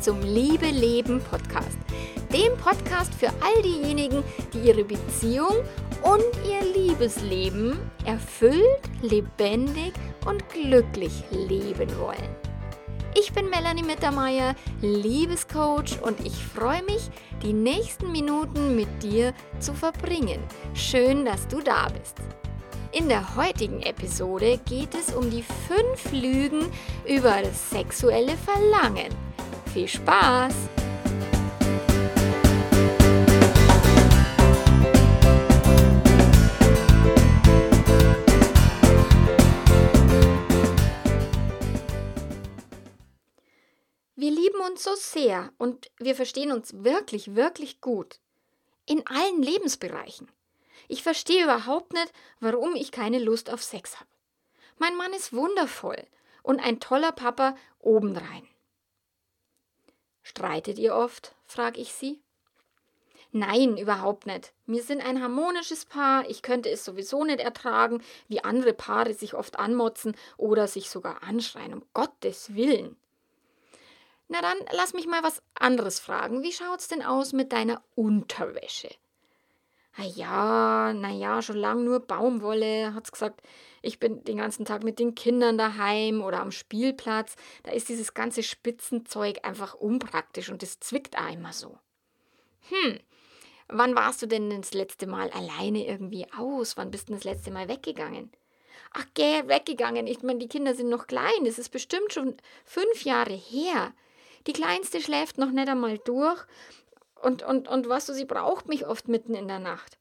zum Liebe Leben Podcast. Dem Podcast für all diejenigen, die ihre Beziehung und ihr Liebesleben erfüllt, lebendig und glücklich leben wollen. Ich bin Melanie Mittermeier, Liebescoach und ich freue mich, die nächsten Minuten mit dir zu verbringen. Schön, dass du da bist. In der heutigen Episode geht es um die fünf Lügen über das sexuelle Verlangen. Viel Spaß! Wir lieben uns so sehr und wir verstehen uns wirklich, wirklich gut. In allen Lebensbereichen. Ich verstehe überhaupt nicht, warum ich keine Lust auf Sex habe. Mein Mann ist wundervoll und ein toller Papa obendrein. Streitet ihr oft? frage ich sie. Nein, überhaupt nicht. Wir sind ein harmonisches Paar. Ich könnte es sowieso nicht ertragen, wie andere Paare sich oft anmotzen oder sich sogar anschreien, um Gottes Willen. Na dann, lass mich mal was anderes fragen. Wie schaut's denn aus mit deiner Unterwäsche? Ah ja, naja, schon lang nur Baumwolle, hat's gesagt. Ich bin den ganzen Tag mit den Kindern daheim oder am Spielplatz. Da ist dieses ganze Spitzenzeug einfach unpraktisch und es zwickt auch immer so. Hm, wann warst du denn das letzte Mal alleine irgendwie aus? Wann bist du das letzte Mal weggegangen? Ach, geh, weggegangen. Ich meine, die Kinder sind noch klein. Das ist bestimmt schon fünf Jahre her. Die Kleinste schläft noch nicht einmal durch und, und, und weißt du, sie braucht mich oft mitten in der Nacht.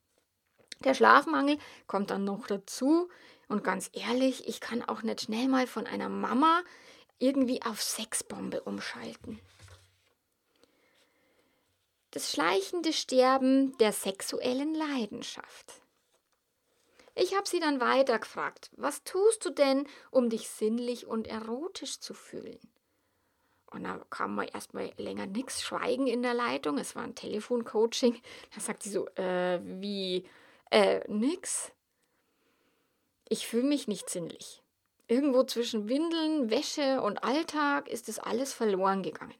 Der Schlafmangel kommt dann noch dazu. Und ganz ehrlich, ich kann auch nicht schnell mal von einer Mama irgendwie auf Sexbombe umschalten. Das schleichende Sterben der sexuellen Leidenschaft. Ich habe sie dann weiter gefragt, was tust du denn, um dich sinnlich und erotisch zu fühlen? Und da kam mal erstmal länger nichts, Schweigen in der Leitung. Es war ein Telefoncoaching. Da sagt sie so, äh, wie, äh, nix. Ich fühle mich nicht sinnlich. Irgendwo zwischen Windeln, Wäsche und Alltag ist das alles verloren gegangen.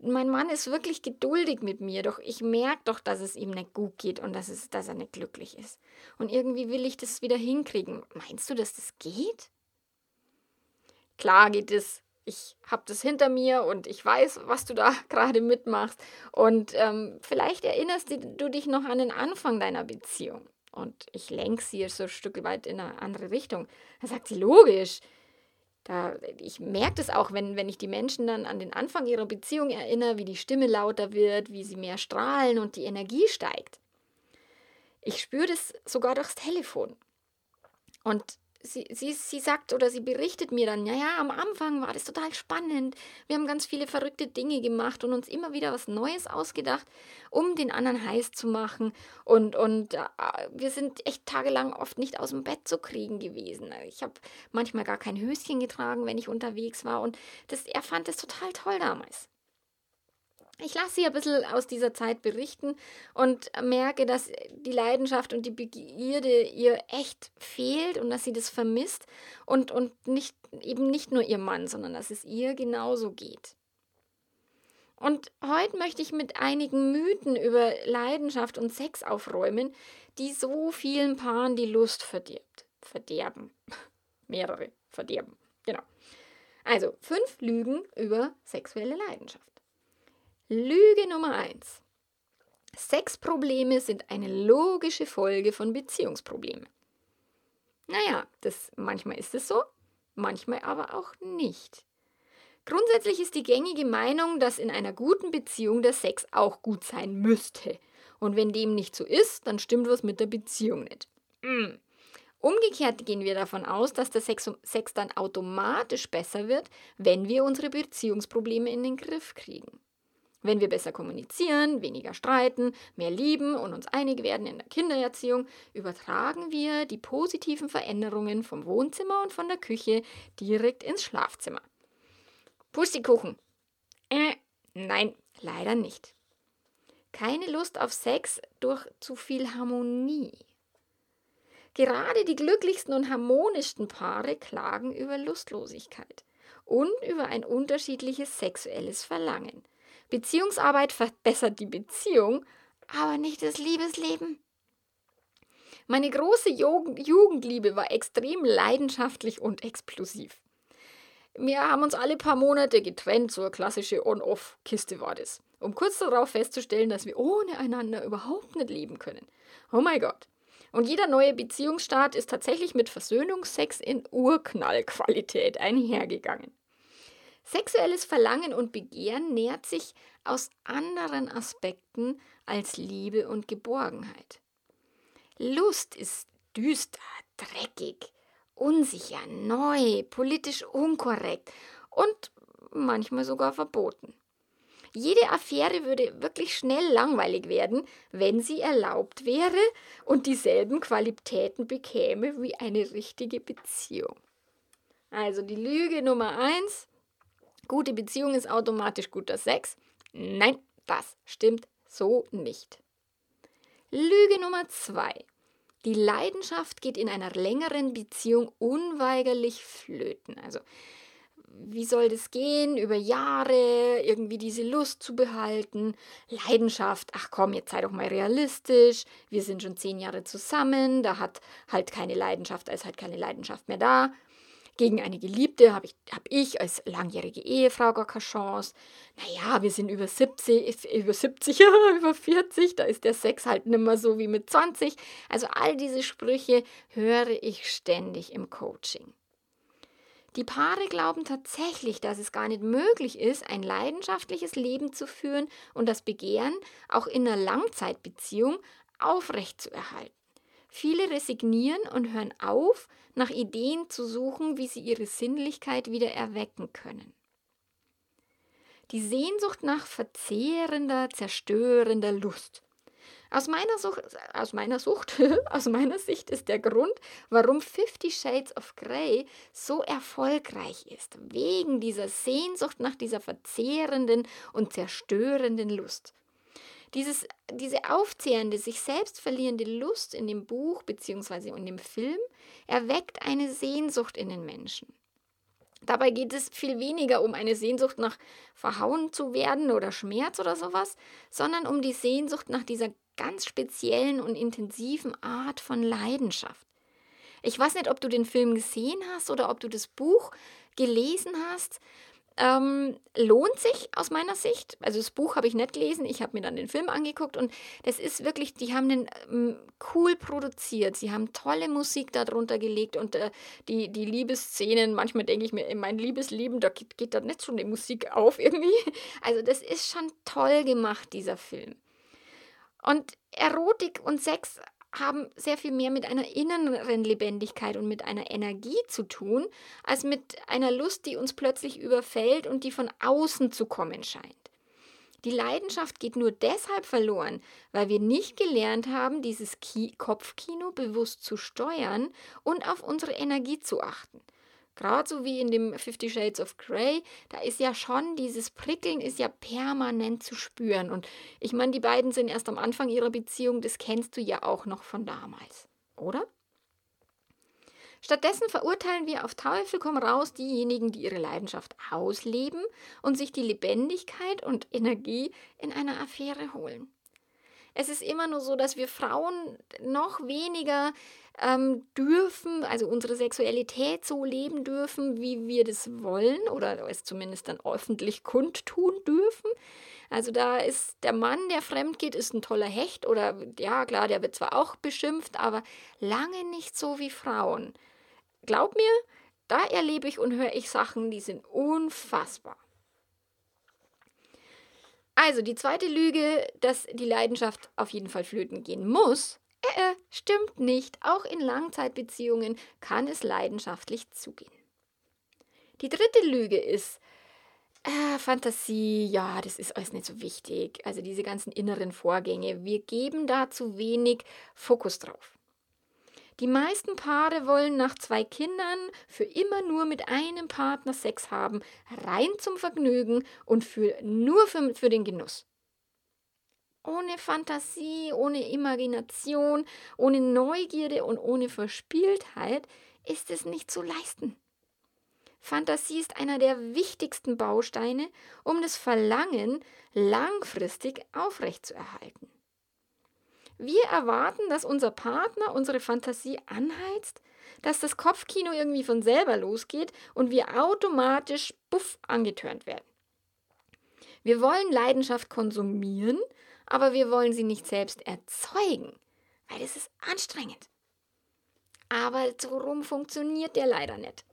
Mein Mann ist wirklich geduldig mit mir, doch ich merke doch, dass es ihm nicht gut geht und dass, es, dass er nicht glücklich ist. Und irgendwie will ich das wieder hinkriegen. Meinst du, dass das geht? Klar geht es, ich habe das hinter mir und ich weiß, was du da gerade mitmachst. Und ähm, vielleicht erinnerst du dich noch an den Anfang deiner Beziehung. Und ich lenke sie so ein Stück weit in eine andere Richtung. Da sagt sie, logisch. Da, ich merke das auch, wenn, wenn ich die Menschen dann an den Anfang ihrer Beziehung erinnere, wie die Stimme lauter wird, wie sie mehr strahlen und die Energie steigt. Ich spüre das sogar durchs Telefon. Und sie, sie, sie sagt oder sie berichtet mir dann, ja, ja, am Anfang war das total spannend. Wir haben ganz viele verrückte Dinge gemacht und uns immer wieder was Neues ausgedacht, um den anderen heiß zu machen. Und, und äh, wir sind echt tagelang oft nicht aus dem Bett zu kriegen gewesen. Ich habe manchmal gar kein Höschen getragen, wenn ich unterwegs war. Und das, er fand das total toll damals. Ich lasse sie ein bisschen aus dieser Zeit berichten und merke, dass die Leidenschaft und die Begierde ihr echt fehlt und dass sie das vermisst und, und nicht, eben nicht nur ihr Mann, sondern dass es ihr genauso geht. Und heute möchte ich mit einigen Mythen über Leidenschaft und Sex aufräumen, die so vielen Paaren die Lust verdirbt. Verderben. Mehrere verderben. Genau. Also fünf Lügen über sexuelle Leidenschaft. Lüge Nummer 1. Sexprobleme sind eine logische Folge von Beziehungsproblemen. Naja, das, manchmal ist es so, manchmal aber auch nicht. Grundsätzlich ist die gängige Meinung, dass in einer guten Beziehung der Sex auch gut sein müsste. Und wenn dem nicht so ist, dann stimmt was mit der Beziehung nicht. Mm. Umgekehrt gehen wir davon aus, dass der Sex, Sex dann automatisch besser wird, wenn wir unsere Beziehungsprobleme in den Griff kriegen. Wenn wir besser kommunizieren, weniger streiten, mehr lieben und uns einig werden in der Kindererziehung, übertragen wir die positiven Veränderungen vom Wohnzimmer und von der Küche direkt ins Schlafzimmer. Pustikuchen. Äh, nein, leider nicht. Keine Lust auf Sex durch zu viel Harmonie. Gerade die glücklichsten und harmonischsten Paare klagen über Lustlosigkeit. und über ein unterschiedliches sexuelles Verlangen. Beziehungsarbeit verbessert die Beziehung, aber nicht das Liebesleben. Meine große Jugendliebe war extrem leidenschaftlich und explosiv. Wir haben uns alle paar Monate getrennt, so eine klassische On-Off-Kiste war das, um kurz darauf festzustellen, dass wir ohne einander überhaupt nicht leben können. Oh mein Gott. Und jeder neue Beziehungsstart ist tatsächlich mit Versöhnungsex in Urknallqualität einhergegangen. Sexuelles Verlangen und Begehren nährt sich aus anderen Aspekten als Liebe und Geborgenheit. Lust ist düster, dreckig, unsicher, neu, politisch unkorrekt und manchmal sogar verboten. Jede Affäre würde wirklich schnell langweilig werden, wenn sie erlaubt wäre und dieselben Qualitäten bekäme wie eine richtige Beziehung. Also die Lüge Nummer eins: Gute Beziehung ist automatisch guter Sex. Nein, das stimmt so nicht. Lüge Nummer zwei: die Leidenschaft geht in einer längeren Beziehung unweigerlich flöten. Also, wie soll das gehen? Über Jahre irgendwie diese Lust zu behalten. Leidenschaft, ach komm, jetzt sei doch mal realistisch. Wir sind schon zehn Jahre zusammen, da hat halt keine Leidenschaft, da ist halt keine Leidenschaft mehr da. Gegen eine Geliebte habe ich, hab ich als langjährige Ehefrau gar keine Chance. Naja, wir sind über 70, über 70, über 40, da ist der Sex halt nicht mehr so wie mit 20. Also all diese Sprüche höre ich ständig im Coaching. Die Paare glauben tatsächlich, dass es gar nicht möglich ist, ein leidenschaftliches Leben zu führen und das Begehren auch in einer Langzeitbeziehung aufrechtzuerhalten. Viele resignieren und hören auf, nach Ideen zu suchen, wie sie ihre Sinnlichkeit wieder erwecken können. Die Sehnsucht nach verzehrender, zerstörender Lust. Aus meiner, Sucht, aus meiner Sucht, aus meiner Sicht ist der Grund, warum Fifty Shades of Grey so erfolgreich ist, wegen dieser Sehnsucht nach dieser verzehrenden und zerstörenden Lust. Dieses, diese aufzehrende, sich selbst verlierende Lust in dem Buch bzw. in dem Film erweckt eine Sehnsucht in den Menschen. Dabei geht es viel weniger um eine Sehnsucht nach verhauen zu werden oder Schmerz oder sowas, sondern um die Sehnsucht nach dieser ganz speziellen und intensiven Art von Leidenschaft. Ich weiß nicht, ob du den Film gesehen hast oder ob du das Buch gelesen hast. Ähm, lohnt sich aus meiner Sicht. Also das Buch habe ich nicht gelesen, ich habe mir dann den Film angeguckt und das ist wirklich, die haben den ähm, cool produziert. Sie haben tolle Musik darunter gelegt und äh, die, die Liebesszenen, manchmal denke ich mir, in mein Liebesleben, da geht, geht da nicht schon die Musik auf irgendwie. Also das ist schon toll gemacht, dieser Film. Und Erotik und Sex haben sehr viel mehr mit einer inneren Lebendigkeit und mit einer Energie zu tun, als mit einer Lust, die uns plötzlich überfällt und die von außen zu kommen scheint. Die Leidenschaft geht nur deshalb verloren, weil wir nicht gelernt haben, dieses Kopfkino bewusst zu steuern und auf unsere Energie zu achten. Gerade so wie in dem Fifty Shades of Grey, da ist ja schon dieses Prickeln ist ja permanent zu spüren. Und ich meine, die beiden sind erst am Anfang ihrer Beziehung, das kennst du ja auch noch von damals, oder? Stattdessen verurteilen wir auf Teufel komm raus diejenigen, die ihre Leidenschaft ausleben und sich die Lebendigkeit und Energie in einer Affäre holen. Es ist immer nur so, dass wir Frauen noch weniger ähm, dürfen, also unsere Sexualität so leben dürfen, wie wir das wollen oder es zumindest dann öffentlich kundtun dürfen. Also da ist der Mann, der fremd geht, ist ein toller Hecht oder ja klar, der wird zwar auch beschimpft, aber lange nicht so wie Frauen. Glaub mir, da erlebe ich und höre ich Sachen, die sind unfassbar. Also die zweite Lüge, dass die Leidenschaft auf jeden Fall flöten gehen muss, äh, stimmt nicht. Auch in Langzeitbeziehungen kann es leidenschaftlich zugehen. Die dritte Lüge ist, äh, Fantasie, ja, das ist alles nicht so wichtig. Also diese ganzen inneren Vorgänge, wir geben da zu wenig Fokus drauf. Die meisten Paare wollen nach zwei Kindern für immer nur mit einem Partner Sex haben, rein zum Vergnügen und für, nur für, für den Genuss. Ohne Fantasie, ohne Imagination, ohne Neugierde und ohne Verspieltheit ist es nicht zu leisten. Fantasie ist einer der wichtigsten Bausteine, um das Verlangen langfristig aufrechtzuerhalten. Wir erwarten, dass unser Partner unsere Fantasie anheizt, dass das Kopfkino irgendwie von selber losgeht und wir automatisch buff angetörnt werden. Wir wollen Leidenschaft konsumieren, aber wir wollen sie nicht selbst erzeugen, weil es ist anstrengend. Aber so rum funktioniert der leider nicht.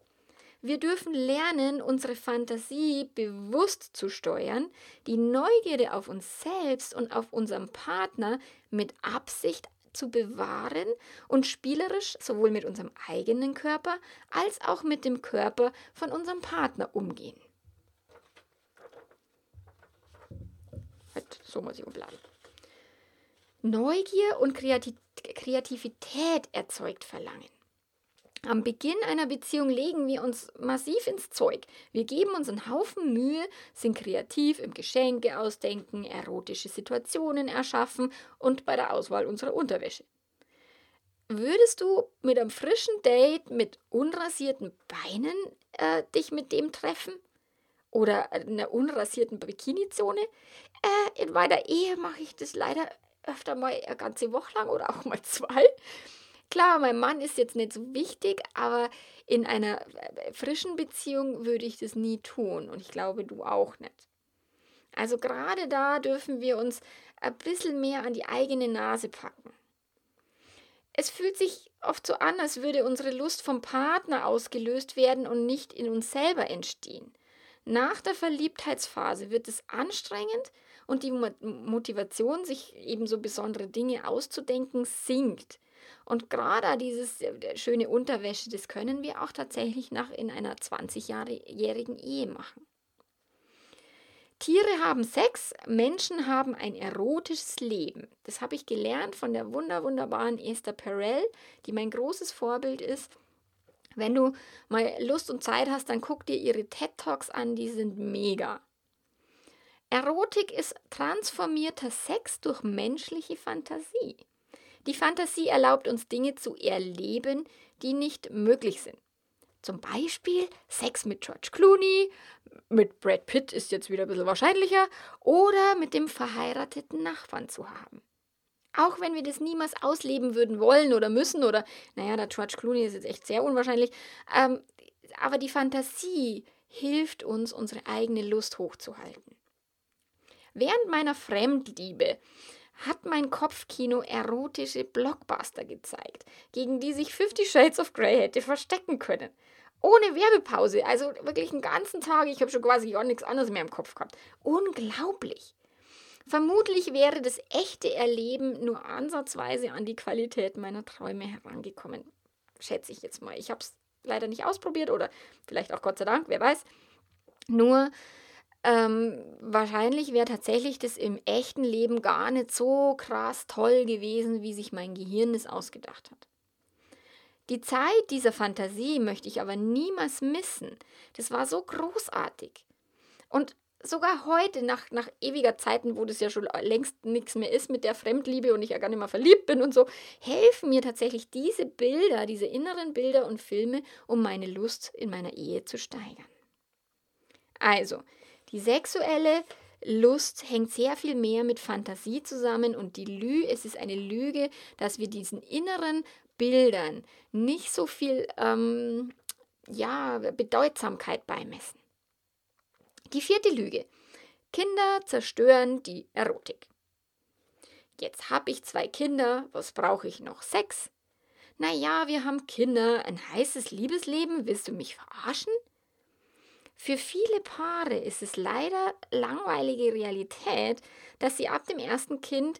Wir dürfen lernen, unsere Fantasie bewusst zu steuern, die Neugierde auf uns selbst und auf unseren Partner mit Absicht zu bewahren und spielerisch sowohl mit unserem eigenen Körper als auch mit dem Körper von unserem Partner umgehen. So muss ich umbleiben. Neugier und Kreativität erzeugt Verlangen. Am Beginn einer Beziehung legen wir uns massiv ins Zeug. Wir geben uns einen Haufen Mühe, sind kreativ im Geschenke ausdenken, erotische Situationen erschaffen und bei der Auswahl unserer Unterwäsche. Würdest du mit einem frischen Date mit unrasierten Beinen äh, dich mit dem treffen? Oder einer unrasierten Bikini-Zone? Äh, in meiner Ehe mache ich das leider öfter mal eine ganze Woche lang oder auch mal zwei. Klar, mein Mann ist jetzt nicht so wichtig, aber in einer äh, frischen Beziehung würde ich das nie tun und ich glaube, du auch nicht. Also gerade da dürfen wir uns ein bisschen mehr an die eigene Nase packen. Es fühlt sich oft so an, als würde unsere Lust vom Partner ausgelöst werden und nicht in uns selber entstehen. Nach der Verliebtheitsphase wird es anstrengend und die Motivation, sich eben so besondere Dinge auszudenken, sinkt. Und gerade dieses äh, schöne Unterwäsche, das können wir auch tatsächlich nach in einer 20-jährigen Ehe machen. Tiere haben Sex, Menschen haben ein erotisches Leben. Das habe ich gelernt von der wunder wunderbaren Esther Perel, die mein großes Vorbild ist. Wenn du mal Lust und Zeit hast, dann guck dir ihre TED Talks an, die sind mega. Erotik ist transformierter Sex durch menschliche Fantasie. Die Fantasie erlaubt uns Dinge zu erleben, die nicht möglich sind. Zum Beispiel Sex mit George Clooney, mit Brad Pitt ist jetzt wieder ein bisschen wahrscheinlicher, oder mit dem verheirateten Nachbarn zu haben. Auch wenn wir das niemals ausleben würden wollen oder müssen, oder naja, der George Clooney ist jetzt echt sehr unwahrscheinlich, ähm, aber die Fantasie hilft uns, unsere eigene Lust hochzuhalten. Während meiner Fremdliebe hat mein Kopfkino erotische Blockbuster gezeigt, gegen die sich Fifty Shades of Grey hätte verstecken können. Ohne Werbepause, also wirklich einen ganzen Tag, ich habe schon quasi gar nichts anderes mehr im Kopf gehabt. Unglaublich. Vermutlich wäre das echte Erleben nur ansatzweise an die Qualität meiner Träume herangekommen. Schätze ich jetzt mal. Ich habe es leider nicht ausprobiert oder vielleicht auch Gott sei Dank, wer weiß. Nur ähm, wahrscheinlich wäre tatsächlich das im echten Leben gar nicht so krass toll gewesen, wie sich mein Gehirn es ausgedacht hat. Die Zeit dieser Fantasie möchte ich aber niemals missen. Das war so großartig. Und sogar heute, nach, nach ewiger Zeiten, wo das ja schon längst nichts mehr ist mit der Fremdliebe und ich ja gar nicht mehr verliebt bin und so, helfen mir tatsächlich diese Bilder, diese inneren Bilder und Filme, um meine Lust in meiner Ehe zu steigern. Also, die sexuelle Lust hängt sehr viel mehr mit Fantasie zusammen und die Lüge, es ist eine Lüge, dass wir diesen inneren Bildern nicht so viel ähm, ja, Bedeutsamkeit beimessen. Die vierte Lüge. Kinder zerstören die Erotik. Jetzt habe ich zwei Kinder, was brauche ich noch? Sex? Naja, wir haben Kinder, ein heißes Liebesleben, willst du mich verarschen? Für viele Paare ist es leider langweilige Realität, dass sie ab dem ersten Kind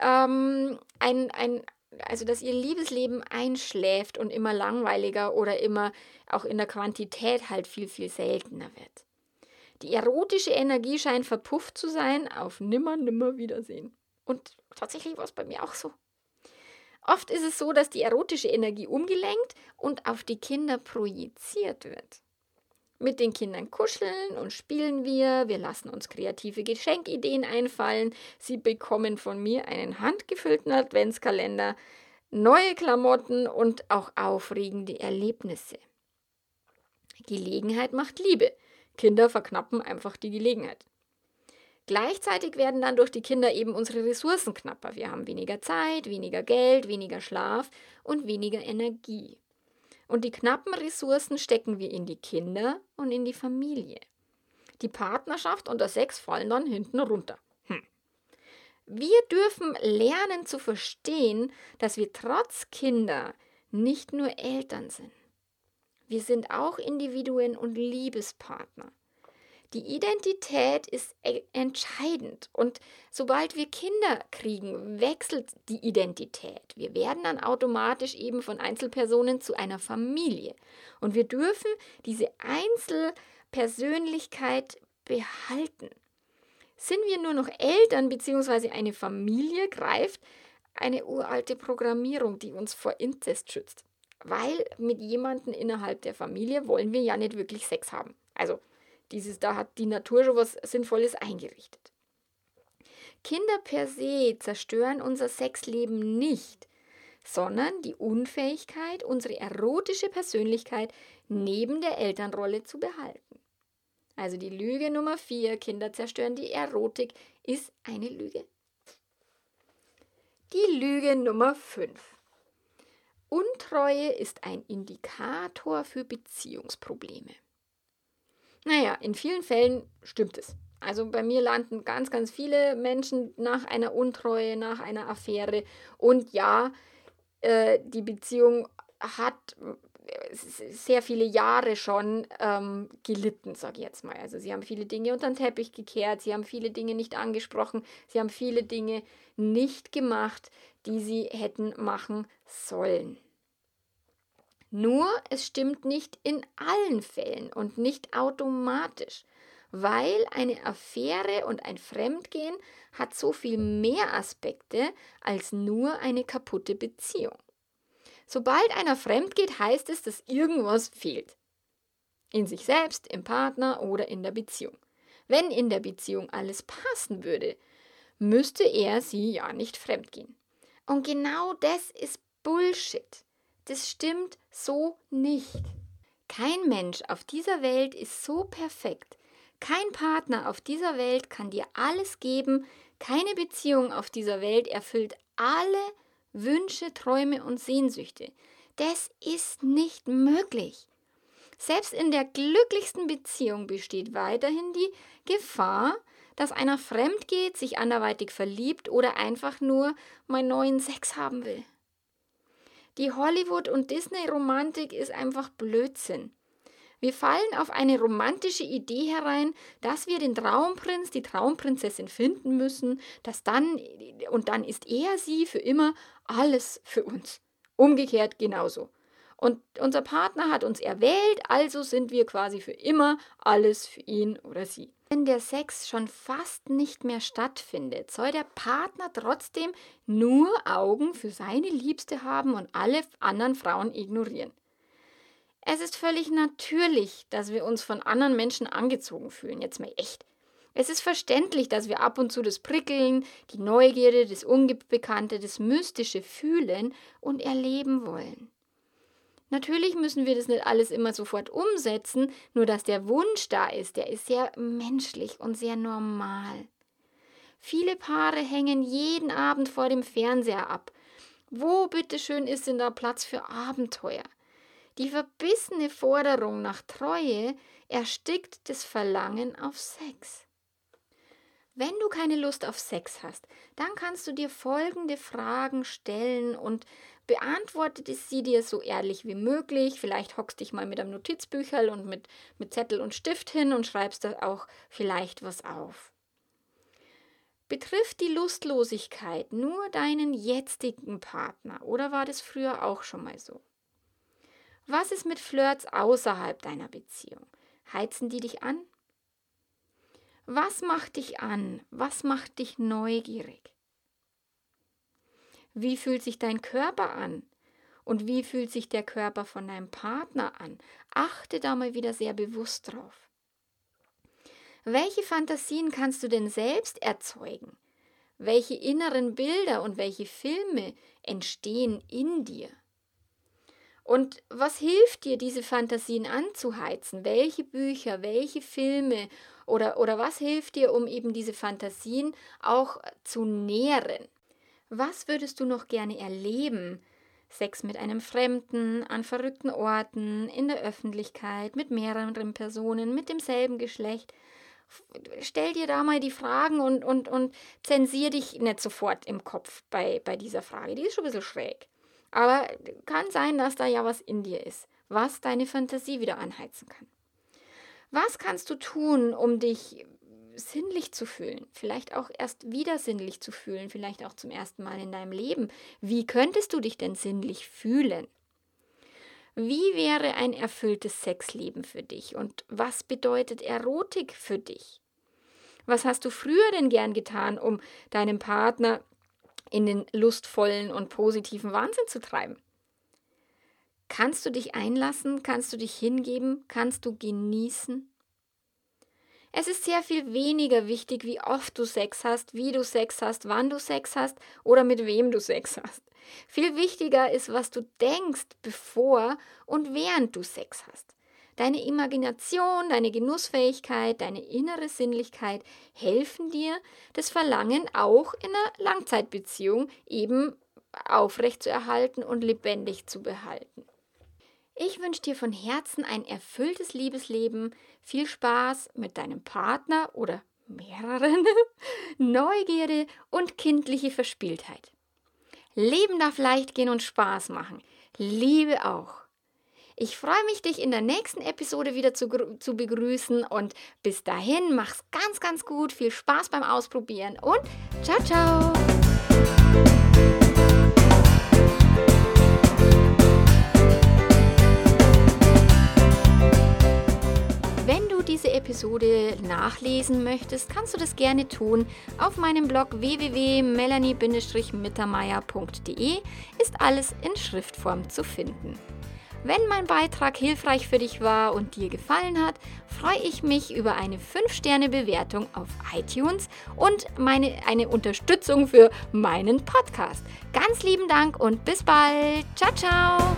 ähm, ein, ein, also dass ihr Liebesleben einschläft und immer langweiliger oder immer auch in der Quantität halt viel, viel seltener wird. Die erotische Energie scheint verpufft zu sein, auf nimmer, nimmer Wiedersehen. Und tatsächlich war es bei mir auch so. Oft ist es so, dass die erotische Energie umgelenkt und auf die Kinder projiziert wird. Mit den Kindern kuscheln und spielen wir, wir lassen uns kreative Geschenkideen einfallen, sie bekommen von mir einen handgefüllten Adventskalender, neue Klamotten und auch aufregende Erlebnisse. Gelegenheit macht Liebe. Kinder verknappen einfach die Gelegenheit. Gleichzeitig werden dann durch die Kinder eben unsere Ressourcen knapper. Wir haben weniger Zeit, weniger Geld, weniger Schlaf und weniger Energie. Und die knappen Ressourcen stecken wir in die Kinder und in die Familie. Die Partnerschaft und der Sex fallen dann hinten runter. Hm. Wir dürfen lernen zu verstehen, dass wir trotz Kinder nicht nur Eltern sind. Wir sind auch Individuen und Liebespartner. Die Identität ist e- entscheidend und sobald wir Kinder kriegen, wechselt die Identität. Wir werden dann automatisch eben von Einzelpersonen zu einer Familie und wir dürfen diese Einzelpersönlichkeit behalten. Sind wir nur noch Eltern bzw. eine Familie, greift eine uralte Programmierung, die uns vor Inzest schützt. Weil mit jemandem innerhalb der Familie wollen wir ja nicht wirklich Sex haben. Also dieses, da hat die Natur schon was Sinnvolles eingerichtet. Kinder per se zerstören unser Sexleben nicht, sondern die Unfähigkeit, unsere erotische Persönlichkeit neben der Elternrolle zu behalten. Also die Lüge Nummer 4, Kinder zerstören die Erotik, ist eine Lüge. Die Lüge Nummer 5. Untreue ist ein Indikator für Beziehungsprobleme. Naja, in vielen Fällen stimmt es. Also bei mir landen ganz, ganz viele Menschen nach einer Untreue, nach einer Affäre. Und ja, äh, die Beziehung hat äh, sehr viele Jahre schon ähm, gelitten, sage ich jetzt mal. Also sie haben viele Dinge unter den Teppich gekehrt, sie haben viele Dinge nicht angesprochen, sie haben viele Dinge nicht gemacht, die sie hätten machen sollen. Nur es stimmt nicht in allen Fällen und nicht automatisch, weil eine Affäre und ein Fremdgehen hat so viel mehr Aspekte als nur eine kaputte Beziehung. Sobald einer fremdgeht, heißt es, dass irgendwas fehlt. In sich selbst, im Partner oder in der Beziehung. Wenn in der Beziehung alles passen würde, müsste er sie ja nicht fremdgehen. Und genau das ist Bullshit. Das stimmt so nicht. Kein Mensch auf dieser Welt ist so perfekt. Kein Partner auf dieser Welt kann dir alles geben. Keine Beziehung auf dieser Welt erfüllt alle Wünsche, Träume und Sehnsüchte. Das ist nicht möglich. Selbst in der glücklichsten Beziehung besteht weiterhin die Gefahr, dass einer fremd geht, sich anderweitig verliebt oder einfach nur mal neuen Sex haben will. Die Hollywood- und Disney-Romantik ist einfach Blödsinn. Wir fallen auf eine romantische Idee herein, dass wir den Traumprinz, die Traumprinzessin finden müssen, dass dann und dann ist er sie für immer alles für uns. Umgekehrt genauso. Und unser Partner hat uns erwählt, also sind wir quasi für immer alles für ihn oder sie. Wenn der Sex schon fast nicht mehr stattfindet, soll der Partner trotzdem nur Augen für seine Liebste haben und alle anderen Frauen ignorieren. Es ist völlig natürlich, dass wir uns von anderen Menschen angezogen fühlen, jetzt mal echt. Es ist verständlich, dass wir ab und zu das Prickeln, die Neugierde, das Unbekannte, das Mystische fühlen und erleben wollen. Natürlich müssen wir das nicht alles immer sofort umsetzen, nur dass der Wunsch da ist, der ist sehr menschlich und sehr normal. Viele Paare hängen jeden Abend vor dem Fernseher ab. Wo bitteschön ist denn da Platz für Abenteuer? Die verbissene Forderung nach Treue erstickt das Verlangen auf Sex. Wenn du keine Lust auf Sex hast, dann kannst du dir folgende Fragen stellen und beantwortet sie dir so ehrlich wie möglich. Vielleicht hockst dich mal mit einem Notizbücherl und mit, mit Zettel und Stift hin und schreibst da auch vielleicht was auf. Betrifft die Lustlosigkeit nur deinen jetzigen Partner oder war das früher auch schon mal so? Was ist mit Flirts außerhalb deiner Beziehung? Heizen die dich an? Was macht dich an? Was macht dich neugierig? Wie fühlt sich dein Körper an? Und wie fühlt sich der Körper von deinem Partner an? Achte da mal wieder sehr bewusst drauf. Welche Fantasien kannst du denn selbst erzeugen? Welche inneren Bilder und welche Filme entstehen in dir? Und was hilft dir, diese Fantasien anzuheizen? Welche Bücher, welche Filme oder, oder was hilft dir, um eben diese Fantasien auch zu nähren? Was würdest du noch gerne erleben? Sex mit einem Fremden, an verrückten Orten, in der Öffentlichkeit, mit mehreren Personen, mit demselben Geschlecht. Stell dir da mal die Fragen und, und, und zensier dich nicht sofort im Kopf bei, bei dieser Frage. Die ist schon ein bisschen schräg. Aber kann sein, dass da ja was in dir ist, was deine Fantasie wieder anheizen kann. Was kannst du tun, um dich sinnlich zu fühlen, vielleicht auch erst wieder sinnlich zu fühlen, vielleicht auch zum ersten Mal in deinem Leben? Wie könntest du dich denn sinnlich fühlen? Wie wäre ein erfülltes Sexleben für dich und was bedeutet Erotik für dich? Was hast du früher denn gern getan, um deinem Partner in den lustvollen und positiven Wahnsinn zu treiben. Kannst du dich einlassen? Kannst du dich hingeben? Kannst du genießen? Es ist sehr viel weniger wichtig, wie oft du Sex hast, wie du Sex hast, wann du Sex hast oder mit wem du Sex hast. Viel wichtiger ist, was du denkst, bevor und während du Sex hast. Deine Imagination, deine Genussfähigkeit, deine innere Sinnlichkeit helfen dir, das Verlangen auch in einer Langzeitbeziehung eben aufrechtzuerhalten und lebendig zu behalten. Ich wünsche dir von Herzen ein erfülltes Liebesleben, viel Spaß mit deinem Partner oder mehreren, Neugierde und kindliche Verspieltheit. Leben darf leicht gehen und Spaß machen. Liebe auch. Ich freue mich, dich in der nächsten Episode wieder zu, zu begrüßen und bis dahin mach's ganz, ganz gut. Viel Spaß beim Ausprobieren und ciao, ciao. Diese Episode nachlesen möchtest, kannst du das gerne tun. Auf meinem Blog www.melanie-mittermeier.de ist alles in Schriftform zu finden. Wenn mein Beitrag hilfreich für dich war und dir gefallen hat, freue ich mich über eine 5-Sterne-Bewertung auf iTunes und meine, eine Unterstützung für meinen Podcast. Ganz lieben Dank und bis bald. Ciao, ciao.